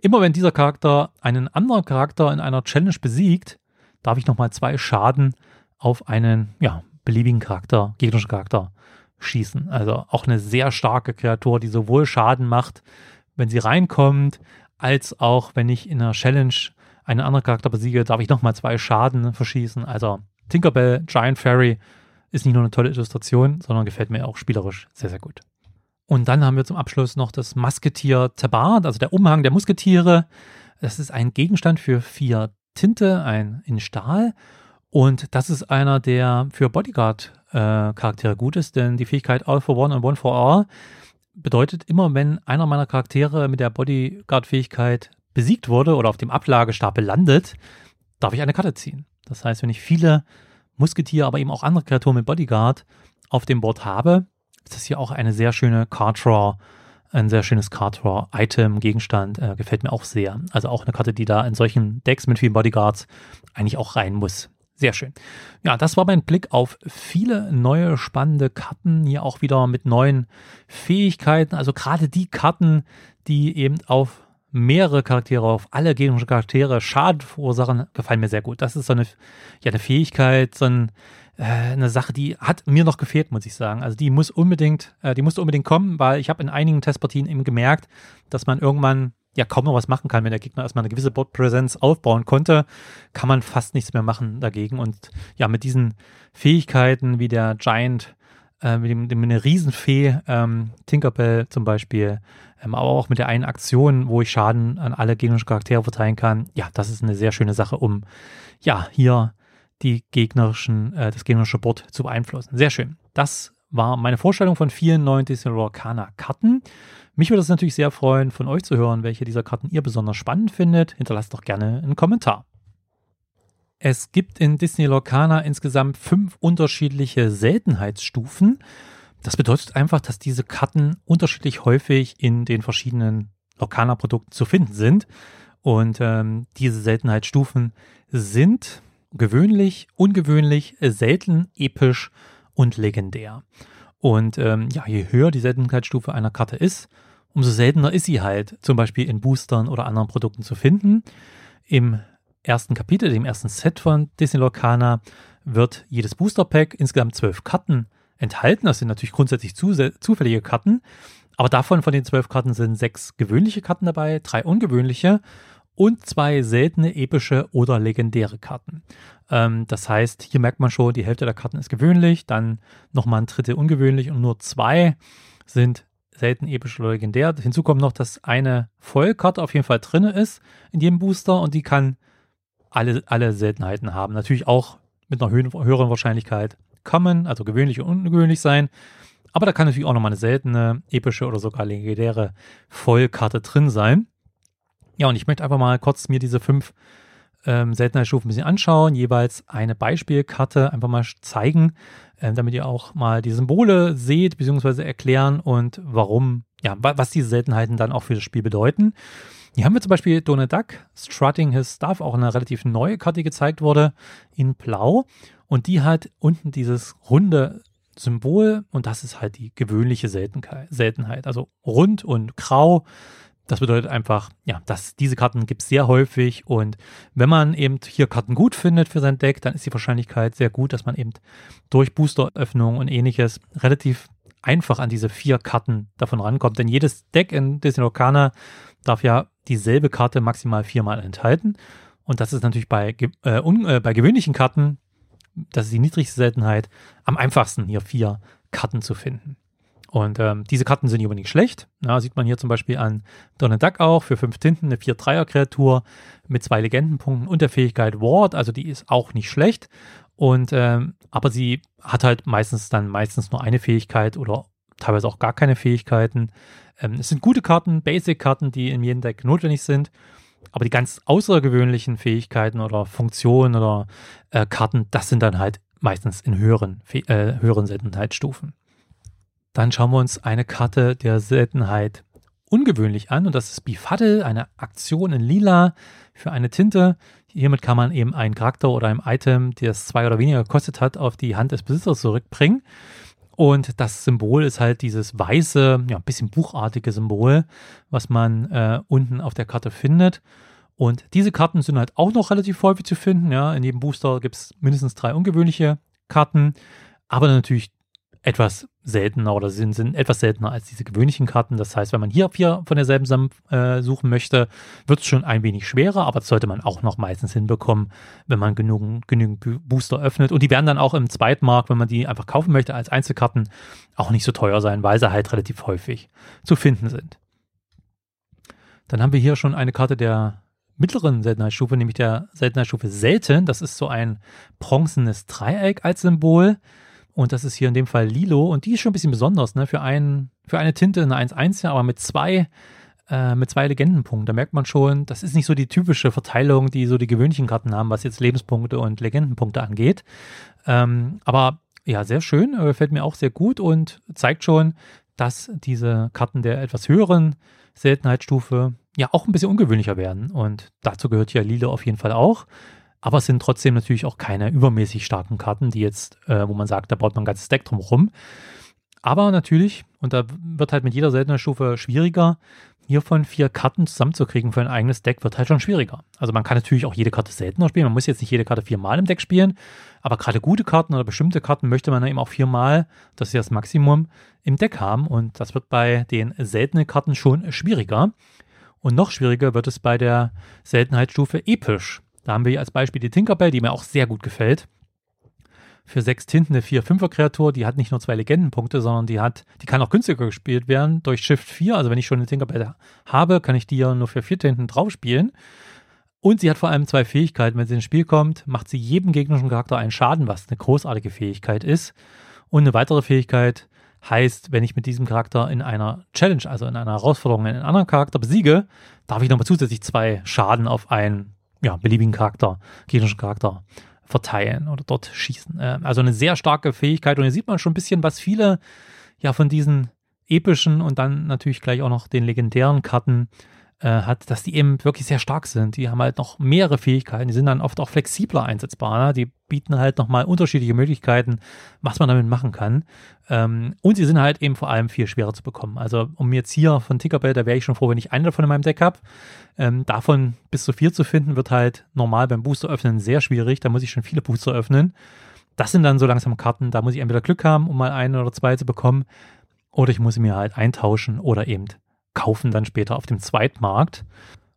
Immer wenn dieser Charakter einen anderen Charakter in einer Challenge besiegt, darf ich nochmal zwei Schaden auf einen ja, beliebigen Charakter, gegnerischen Charakter schießen. Also auch eine sehr starke Kreatur, die sowohl Schaden macht, wenn sie reinkommt, als auch wenn ich in einer Challenge einen anderen Charakter besiege, darf ich nochmal zwei Schaden verschießen. Also Tinkerbell, Giant Fairy ist nicht nur eine tolle Illustration, sondern gefällt mir auch spielerisch sehr, sehr gut. Und dann haben wir zum Abschluss noch das Musketier Tabard, also der Umhang der Musketiere. Das ist ein Gegenstand für vier Tinte, ein in Stahl. Und das ist einer, der für Bodyguard-Charaktere äh, gut ist, denn die Fähigkeit All for One und One for All bedeutet immer, wenn einer meiner Charaktere mit der Bodyguard-Fähigkeit besiegt wurde oder auf dem Ablagestapel landet, darf ich eine Karte ziehen. Das heißt, wenn ich viele Musketiere, aber eben auch andere Kreaturen mit Bodyguard auf dem Board habe, ist das hier auch eine sehr schöne Card Draw ein sehr schönes Card Draw Item, Gegenstand, äh, gefällt mir auch sehr. Also auch eine Karte, die da in solchen Decks mit vielen Bodyguards eigentlich auch rein muss. Sehr schön. Ja, das war mein Blick auf viele neue spannende Karten, hier auch wieder mit neuen Fähigkeiten. Also gerade die Karten, die eben auf mehrere Charaktere, auf alle gegnerischen Charaktere Schaden verursachen, gefallen mir sehr gut. Das ist so eine, ja, eine Fähigkeit, so ein, äh, eine Sache, die hat mir noch gefehlt, muss ich sagen. Also die muss unbedingt, äh, die musste unbedingt kommen, weil ich habe in einigen Testpartien eben gemerkt, dass man irgendwann ja kaum noch was machen kann, wenn der Gegner erstmal eine gewisse Bot-Präsenz aufbauen konnte, kann man fast nichts mehr machen dagegen. Und ja, mit diesen Fähigkeiten wie der Giant, äh, mit, dem, mit einer Riesenfee, ähm, Tinkerbell zum Beispiel, ähm, aber auch mit der einen Aktion, wo ich Schaden an alle gegnerischen Charaktere verteilen kann, ja, das ist eine sehr schöne Sache, um ja hier die gegnerischen, äh, das gegnerische Board zu beeinflussen. Sehr schön. Das war meine Vorstellung von vielen neuen Disney Arcana Karten. Mich würde es natürlich sehr freuen, von euch zu hören, welche dieser Karten ihr besonders spannend findet. Hinterlasst doch gerne einen Kommentar. Es gibt in Disney Lorcana insgesamt fünf unterschiedliche Seltenheitsstufen. Das bedeutet einfach, dass diese Karten unterschiedlich häufig in den verschiedenen Lorcana-Produkten zu finden sind. Und ähm, diese Seltenheitsstufen sind gewöhnlich, ungewöhnlich, selten, episch und legendär. Und ähm, ja, je höher die Seltenheitsstufe einer Karte ist, umso seltener ist sie halt, zum Beispiel in Boostern oder anderen Produkten zu finden. Im ersten Kapitel, dem ersten Set von Disney Lorcana, wird jedes Booster Pack insgesamt zwölf Karten enthalten. Das sind natürlich grundsätzlich zufällige Karten, aber davon von den zwölf Karten sind sechs gewöhnliche Karten dabei, drei ungewöhnliche und zwei seltene, epische oder legendäre Karten. Ähm, das heißt, hier merkt man schon, die Hälfte der Karten ist gewöhnlich, dann nochmal ein Drittel ungewöhnlich und nur zwei sind selten, episch oder legendär. Hinzu kommt noch, dass eine Vollkarte auf jeden Fall drin ist in jedem Booster und die kann alle, alle Seltenheiten haben. Natürlich auch mit einer höheren Wahrscheinlichkeit kommen, also gewöhnlich und ungewöhnlich sein. Aber da kann natürlich auch nochmal eine seltene, epische oder sogar legendäre Vollkarte drin sein. Ja, und ich möchte einfach mal kurz mir diese fünf ähm, Seltenheitsstufen ein bisschen anschauen, jeweils eine Beispielkarte einfach mal zeigen, äh, damit ihr auch mal die Symbole seht, beziehungsweise erklären und warum, ja, was diese Seltenheiten dann auch für das Spiel bedeuten. Hier haben wir zum Beispiel Donald Duck, Strutting His Stuff, auch eine relativ neue Karte, die gezeigt wurde, in Blau. Und die hat unten dieses runde Symbol und das ist halt die gewöhnliche Seltenheit. Also rund und grau das bedeutet einfach, ja, dass diese Karten gibt es sehr häufig und wenn man eben hier Karten gut findet für sein Deck, dann ist die Wahrscheinlichkeit sehr gut, dass man eben durch Boosteröffnung und ähnliches relativ einfach an diese vier Karten davon rankommt. Denn jedes Deck in Disney Arcana darf ja dieselbe Karte maximal viermal enthalten. Und das ist natürlich bei, äh, un, äh, bei gewöhnlichen Karten, das ist die niedrigste Seltenheit, am einfachsten hier vier Karten zu finden. Und ähm, diese Karten sind nicht schlecht. Ja, sieht man hier zum Beispiel an Donald Duck auch für fünf Tinten, eine 4-3er-Kreatur mit zwei Legendenpunkten und der Fähigkeit Ward. Also die ist auch nicht schlecht. Und ähm, aber sie hat halt meistens dann meistens nur eine Fähigkeit oder teilweise auch gar keine Fähigkeiten. Ähm, es sind gute Karten, Basic-Karten, die in jedem Deck notwendig sind. Aber die ganz außergewöhnlichen Fähigkeiten oder Funktionen oder äh, Karten, das sind dann halt meistens in höheren, äh, höheren Seltenheitsstufen. Dann schauen wir uns eine Karte der Seltenheit ungewöhnlich an und das ist Befuddle, eine Aktion in lila für eine Tinte. Hiermit kann man eben einen Charakter oder ein Item, das zwei oder weniger gekostet hat, auf die Hand des Besitzers zurückbringen. Und das Symbol ist halt dieses weiße, ja, ein bisschen buchartige Symbol, was man äh, unten auf der Karte findet. Und diese Karten sind halt auch noch relativ häufig zu finden. Ja, in jedem Booster gibt es mindestens drei ungewöhnliche Karten, aber natürlich etwas seltener oder sind, sind etwas seltener als diese gewöhnlichen Karten. Das heißt, wenn man hier vier von derselben zusammen äh, suchen möchte, wird es schon ein wenig schwerer, aber das sollte man auch noch meistens hinbekommen, wenn man genügend, genügend Booster öffnet. Und die werden dann auch im Zweitmarkt, wenn man die einfach kaufen möchte als Einzelkarten, auch nicht so teuer sein, weil sie halt relativ häufig zu finden sind. Dann haben wir hier schon eine Karte der mittleren Seltenheitsstufe, nämlich der Seltenheitsstufe Selten. Das ist so ein bronzenes Dreieck als Symbol. Und das ist hier in dem Fall Lilo. Und die ist schon ein bisschen besonders, ne? Für, einen, für eine Tinte eine 1-1, ja, aber mit zwei, äh, mit zwei Legendenpunkten. Da merkt man schon, das ist nicht so die typische Verteilung, die so die gewöhnlichen Karten haben, was jetzt Lebenspunkte und Legendenpunkte angeht. Ähm, aber ja, sehr schön, äh, gefällt mir auch sehr gut und zeigt schon, dass diese Karten der etwas höheren Seltenheitsstufe ja auch ein bisschen ungewöhnlicher werden. Und dazu gehört ja Lila auf jeden Fall auch. Aber es sind trotzdem natürlich auch keine übermäßig starken Karten, die jetzt, äh, wo man sagt, da baut man ein ganzes Deck drumherum. Aber natürlich, und da wird halt mit jeder Seltenheitsstufe schwieriger, hiervon vier Karten zusammenzukriegen für ein eigenes Deck wird halt schon schwieriger. Also man kann natürlich auch jede Karte seltener spielen. Man muss jetzt nicht jede Karte viermal im Deck spielen, aber gerade gute Karten oder bestimmte Karten möchte man eben auch viermal, das ist das Maximum, im Deck haben. Und das wird bei den seltenen Karten schon schwieriger. Und noch schwieriger wird es bei der Seltenheitsstufe episch. Da haben wir hier als Beispiel die Tinkerbell, die mir auch sehr gut gefällt für sechs Tinten eine 4-5er-Kreatur, die hat nicht nur zwei Legendenpunkte, sondern die hat, die kann auch günstiger gespielt werden durch Shift 4. Also wenn ich schon eine Tinkerbell habe, kann ich die ja nur für vier Tinten drauf spielen. Und sie hat vor allem zwei Fähigkeiten. Wenn sie ins Spiel kommt, macht sie jedem gegnerischen Charakter einen Schaden, was eine großartige Fähigkeit ist. Und eine weitere Fähigkeit heißt, wenn ich mit diesem Charakter in einer Challenge, also in einer Herausforderung einen anderen Charakter besiege, darf ich nochmal zusätzlich zwei Schaden auf einen ja, beliebigen Charakter, gegnerischen Charakter verteilen oder dort schießen. Äh, also eine sehr starke Fähigkeit und hier sieht man schon ein bisschen, was viele ja von diesen epischen und dann natürlich gleich auch noch den legendären Karten äh, hat, dass die eben wirklich sehr stark sind. Die haben halt noch mehrere Fähigkeiten, die sind dann oft auch flexibler einsetzbar. Ne? Die bieten halt nochmal unterschiedliche Möglichkeiten, was man damit machen kann. Ähm, und sie sind halt eben vor allem viel schwerer zu bekommen. Also um jetzt hier von Tinkerbell, da wäre ich schon froh, wenn ich eine davon in meinem Deck habe. Ähm, davon bis zu vier zu finden, wird halt normal beim Booster öffnen sehr schwierig. Da muss ich schon viele Booster öffnen. Das sind dann so langsam Karten, da muss ich entweder Glück haben, um mal eine oder zwei zu bekommen, oder ich muss sie mir halt eintauschen oder eben kaufen dann später auf dem Zweitmarkt.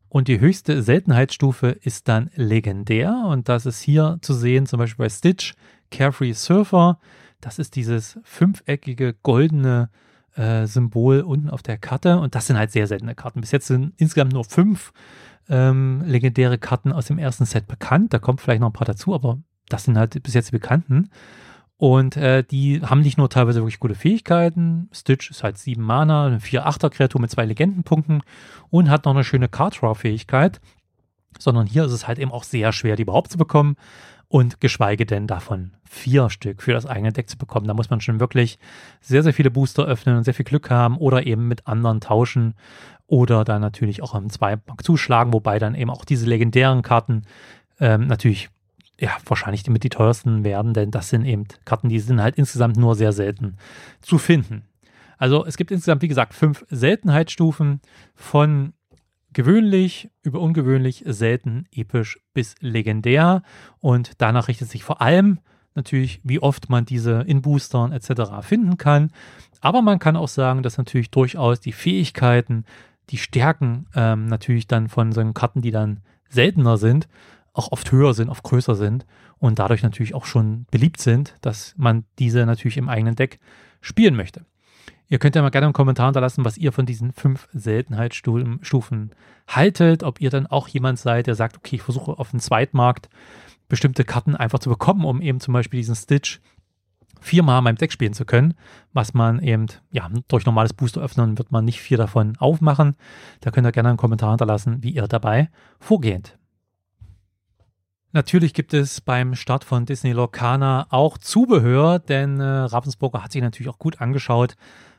Und die höchste Seltenheitsstufe ist dann legendär. Und das ist hier zu sehen, zum Beispiel bei Stitch, Carefree Surfer. Das ist dieses fünfeckige goldene äh, Symbol unten auf der Karte. Und das sind halt sehr seltene Karten. Bis jetzt sind insgesamt nur fünf ähm, legendäre Karten aus dem ersten Set bekannt. Da kommt vielleicht noch ein paar dazu, aber das sind halt bis jetzt die bekannten. Und äh, die haben nicht nur teilweise wirklich gute Fähigkeiten. Stitch ist halt 7 Mana, eine 4-8er-Kreatur mit zwei Legendenpunkten und hat noch eine schöne Card-Draw-Fähigkeit. Sondern hier ist es halt eben auch sehr schwer, die überhaupt zu bekommen. Und geschweige denn davon vier Stück für das eigene Deck zu bekommen. Da muss man schon wirklich sehr, sehr viele Booster öffnen und sehr viel Glück haben oder eben mit anderen tauschen oder dann natürlich auch am Zweipack zuschlagen, wobei dann eben auch diese legendären Karten ähm, natürlich ja, wahrscheinlich mit die teuersten werden, denn das sind eben Karten, die sind halt insgesamt nur sehr selten zu finden. Also es gibt insgesamt, wie gesagt, fünf Seltenheitsstufen von gewöhnlich über ungewöhnlich, selten, episch bis legendär. Und danach richtet sich vor allem natürlich, wie oft man diese in Boostern etc. finden kann. Aber man kann auch sagen, dass natürlich durchaus die Fähigkeiten, die Stärken ähm, natürlich dann von so Karten, die dann seltener sind, auch oft höher sind, oft größer sind und dadurch natürlich auch schon beliebt sind, dass man diese natürlich im eigenen Deck spielen möchte. Ihr könnt ja mal gerne einen Kommentar hinterlassen, was ihr von diesen fünf Seltenheitsstufen haltet, ob ihr dann auch jemand seid, der sagt, okay, ich versuche auf dem Zweitmarkt bestimmte Karten einfach zu bekommen, um eben zum Beispiel diesen Stitch viermal in meinem Deck spielen zu können, was man eben, ja, durch normales Booster öffnen wird man nicht vier davon aufmachen. Da könnt ihr gerne einen Kommentar hinterlassen, wie ihr dabei vorgeht. Natürlich gibt es beim Start von Disney Lorcana auch Zubehör, denn äh, Ravensburger hat sich natürlich auch gut angeschaut,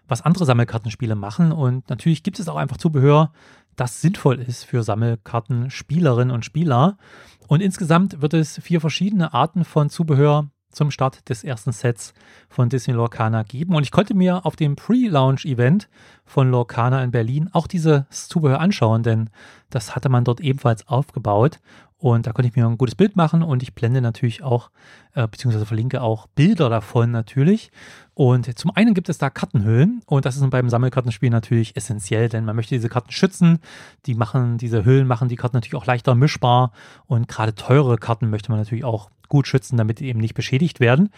was andere Sammelkartenspiele machen. Und natürlich gibt es auch einfach Zubehör, das sinnvoll ist für Sammelkartenspielerinnen und Spieler. Und insgesamt wird es vier verschiedene Arten von Zubehör zum Start des ersten Sets von Disney Lorcana geben. Und ich konnte mir auf dem Pre-Launch-Event von Lorcana in Berlin auch dieses Zubehör anschauen, denn das hatte man dort ebenfalls aufgebaut. Und da konnte ich mir ein gutes Bild machen und ich blende natürlich auch, äh, beziehungsweise verlinke auch Bilder davon natürlich. Und zum einen gibt es da Kartenhüllen und das ist beim Sammelkartenspiel natürlich essentiell, denn man möchte diese Karten schützen. Die machen, diese Hüllen machen die Karten natürlich auch leichter mischbar und gerade teure Karten möchte man natürlich auch gut schützen, damit die eben nicht beschädigt werden.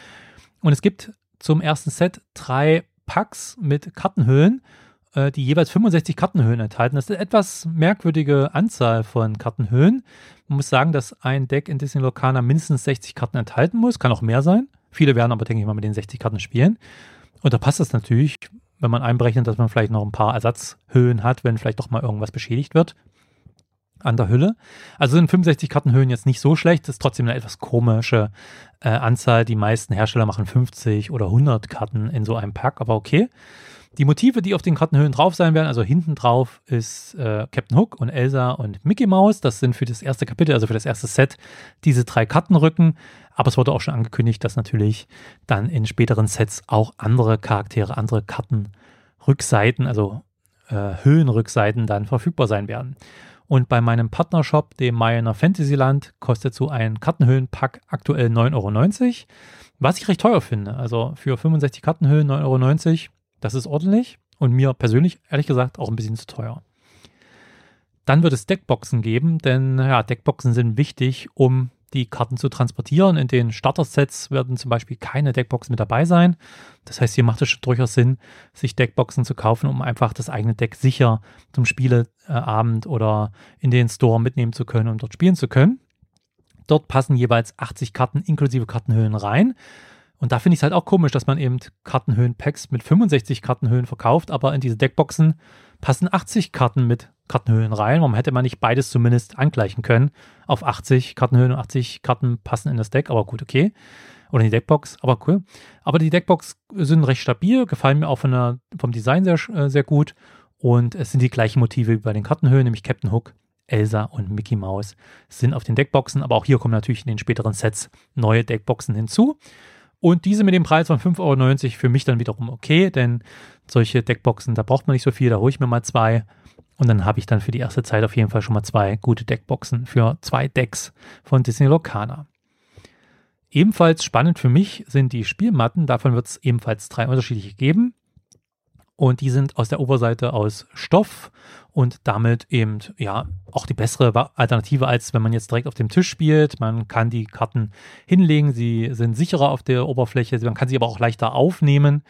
Und es gibt zum ersten Set drei Packs mit Kartenhüllen äh, die jeweils 65 Kartenhöhen enthalten. Das ist eine etwas merkwürdige Anzahl von Kartenhöhen. Man muss sagen, dass ein Deck in Disney Locana mindestens 60 Karten enthalten muss. Kann auch mehr sein. Viele werden aber, denke ich mal, mit den 60 Karten spielen. Und da passt es natürlich, wenn man einberechnet, dass man vielleicht noch ein paar Ersatzhöhen hat, wenn vielleicht doch mal irgendwas beschädigt wird. an der Hülle. Also sind 65 Kartenhöhen jetzt nicht so schlecht, das ist trotzdem eine etwas komische äh, Anzahl. Die meisten Hersteller machen 50 oder 100 Karten in so einem Pack, aber okay. Die Motive, die auf den Kartenhöhen drauf sein werden, also hinten drauf ist äh, Captain Hook und Elsa und Mickey Mouse. Das sind für das erste Kapitel, also für das erste Set, diese drei Kartenrücken. Aber es wurde auch schon angekündigt, dass natürlich dann in späteren Sets auch andere Charaktere, andere Kartenrückseiten, also äh, Höhenrückseiten dann verfügbar sein werden. Und bei meinem Partnershop, dem Mayana Fantasyland, kostet so ein Kartenhöhenpack aktuell 9,90 Euro. Was ich recht teuer finde. Also für 65 Kartenhöhen 9,90 Euro das ist ordentlich und mir persönlich, ehrlich gesagt, auch ein bisschen zu teuer. Dann wird es Deckboxen geben, denn ja, Deckboxen sind wichtig, um die Karten zu transportieren. In den Starter-Sets werden zum Beispiel keine Deckboxen mit dabei sein. Das heißt, hier macht es durchaus Sinn, sich Deckboxen zu kaufen, um einfach das eigene Deck sicher zum Spieleabend oder in den Store mitnehmen zu können und dort spielen zu können. Dort passen jeweils 80 Karten inklusive Kartenhöhen rein. Und da finde ich es halt auch komisch, dass man eben Kartenhöhen-Packs mit 65 Kartenhöhen verkauft, aber in diese Deckboxen passen 80 Karten mit Kartenhöhen rein. Warum hätte man nicht beides zumindest angleichen können? Auf 80 Kartenhöhen und 80 Karten passen in das Deck, aber gut, okay. Oder in die Deckbox, aber cool. Aber die Deckbox sind recht stabil, gefallen mir auch von der, vom Design sehr, äh, sehr gut. Und es sind die gleichen Motive wie bei den Kartenhöhen, nämlich Captain Hook, Elsa und Mickey Mouse sind auf den Deckboxen. Aber auch hier kommen natürlich in den späteren Sets neue Deckboxen hinzu. Und diese mit dem Preis von 5,90 Euro für mich dann wiederum okay, denn solche Deckboxen, da braucht man nicht so viel, da hole ich mir mal zwei. Und dann habe ich dann für die erste Zeit auf jeden Fall schon mal zwei gute Deckboxen für zwei Decks von Disney Locana. Ebenfalls spannend für mich sind die Spielmatten. Davon wird es ebenfalls drei unterschiedliche geben. Und die sind aus der Oberseite aus Stoff und damit eben ja auch die bessere Alternative, als wenn man jetzt direkt auf dem Tisch spielt. Man kann die Karten hinlegen, sie sind sicherer auf der Oberfläche, man kann sie aber auch leichter aufnehmen,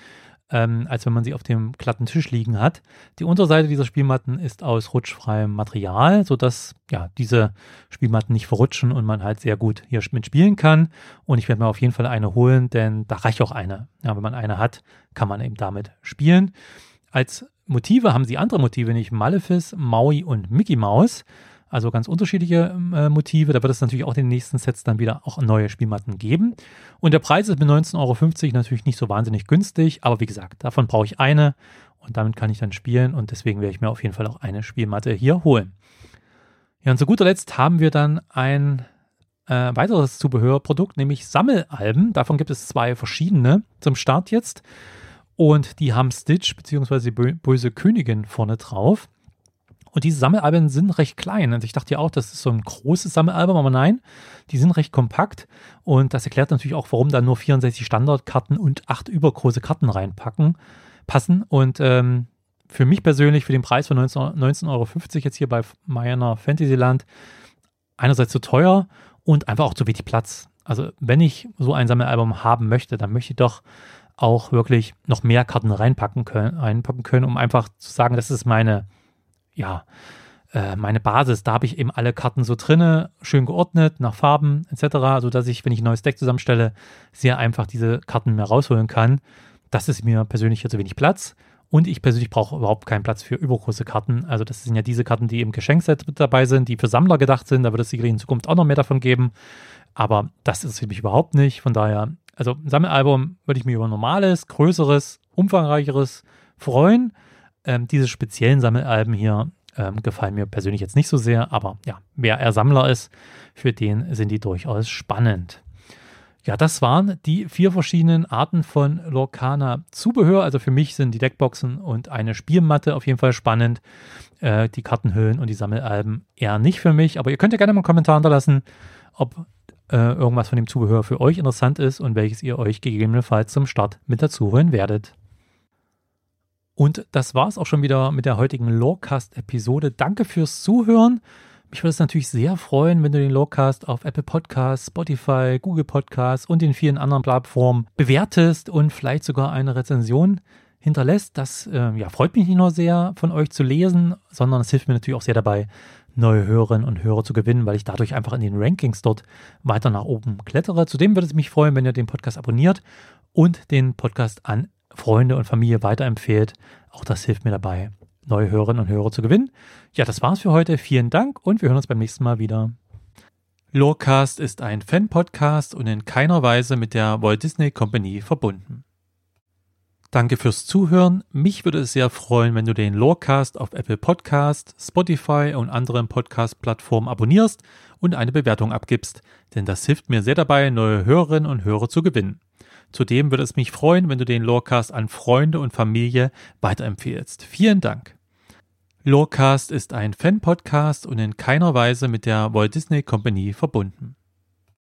ähm, als wenn man sie auf dem glatten Tisch liegen hat. Die Unterseite dieser Spielmatten ist aus rutschfreiem Material, sodass ja diese Spielmatten nicht verrutschen und man halt sehr gut hier mitspielen kann. Und ich werde mir auf jeden Fall eine holen, denn da reicht auch eine. Ja, wenn man eine hat, kann man eben damit spielen. Als Motive haben sie andere Motive, nicht Malefice, Maui und Mickey Mouse. Also ganz unterschiedliche äh, Motive. Da wird es natürlich auch in den nächsten Sets dann wieder auch neue Spielmatten geben. Und der Preis ist mit 19,50 Euro natürlich nicht so wahnsinnig günstig. Aber wie gesagt, davon brauche ich eine und damit kann ich dann spielen. Und deswegen werde ich mir auf jeden Fall auch eine Spielmatte hier holen. Ja, und zu guter Letzt haben wir dann ein äh, weiteres Zubehörprodukt, nämlich Sammelalben. Davon gibt es zwei verschiedene zum Start jetzt. Und die haben Stitch bzw. Böse Königin vorne drauf. Und diese Sammelalben sind recht klein. Also ich dachte ja auch, das ist so ein großes Sammelalbum, aber nein, die sind recht kompakt. Und das erklärt natürlich auch, warum da nur 64 Standardkarten und acht übergroße Karten reinpacken, passen. Und ähm, für mich persönlich, für den Preis von 19,50 19 Euro jetzt hier bei meiner Fantasyland, einerseits zu teuer und einfach auch zu wenig Platz. Also wenn ich so ein Sammelalbum haben möchte, dann möchte ich doch auch wirklich noch mehr Karten reinpacken können, reinpacken können, um einfach zu sagen, das ist meine, ja, äh, meine Basis. Da habe ich eben alle Karten so drinne, schön geordnet, nach Farben etc., sodass ich, wenn ich ein neues Deck zusammenstelle, sehr einfach diese Karten mehr rausholen kann. Das ist mir persönlich hier zu wenig Platz. Und ich persönlich brauche überhaupt keinen Platz für übergroße Karten. Also das sind ja diese Karten, die im Geschenkset mit dabei sind, die für Sammler gedacht sind. Da wird es sicherlich in Zukunft auch noch mehr davon geben. Aber das ist für mich überhaupt nicht. Von daher also ein Sammelalbum würde ich mir über normales, größeres, umfangreicheres freuen. Ähm, diese speziellen Sammelalben hier ähm, gefallen mir persönlich jetzt nicht so sehr, aber ja, wer eher Sammler ist, für den sind die durchaus spannend. Ja, das waren die vier verschiedenen Arten von Lorcana Zubehör. Also für mich sind die Deckboxen und eine Spielmatte auf jeden Fall spannend. Äh, die Kartenhüllen und die Sammelalben eher nicht für mich. Aber ihr könnt ja gerne mal einen Kommentar hinterlassen, ob äh, irgendwas von dem Zubehör für euch interessant ist und welches ihr euch gegebenenfalls zum Start mit dazu holen werdet. Und das war es auch schon wieder mit der heutigen Lorecast-Episode. Danke fürs Zuhören. Mich würde es natürlich sehr freuen, wenn du den Lorecast auf Apple Podcasts, Spotify, Google Podcasts und den vielen anderen Plattformen bewertest und vielleicht sogar eine Rezension hinterlässt. Das äh, ja, freut mich nicht nur sehr, von euch zu lesen, sondern es hilft mir natürlich auch sehr dabei, neue Hörerinnen und Hörer zu gewinnen, weil ich dadurch einfach in den Rankings dort weiter nach oben klettere. Zudem würde es mich freuen, wenn ihr den Podcast abonniert und den Podcast an Freunde und Familie weiterempfehlt. Auch das hilft mir dabei, neue Hörerinnen und Hörer zu gewinnen. Ja, das war's für heute. Vielen Dank und wir hören uns beim nächsten Mal wieder. Lorecast ist ein Fan-Podcast und in keiner Weise mit der Walt Disney Company verbunden. Danke fürs Zuhören. Mich würde es sehr freuen, wenn du den Lorecast auf Apple Podcast, Spotify und anderen Podcast-Plattformen abonnierst und eine Bewertung abgibst, denn das hilft mir sehr dabei, neue Hörerinnen und Hörer zu gewinnen. Zudem würde es mich freuen, wenn du den Lorecast an Freunde und Familie weiterempfehlst. Vielen Dank. Lorecast ist ein Fan-Podcast und in keiner Weise mit der Walt Disney Company verbunden.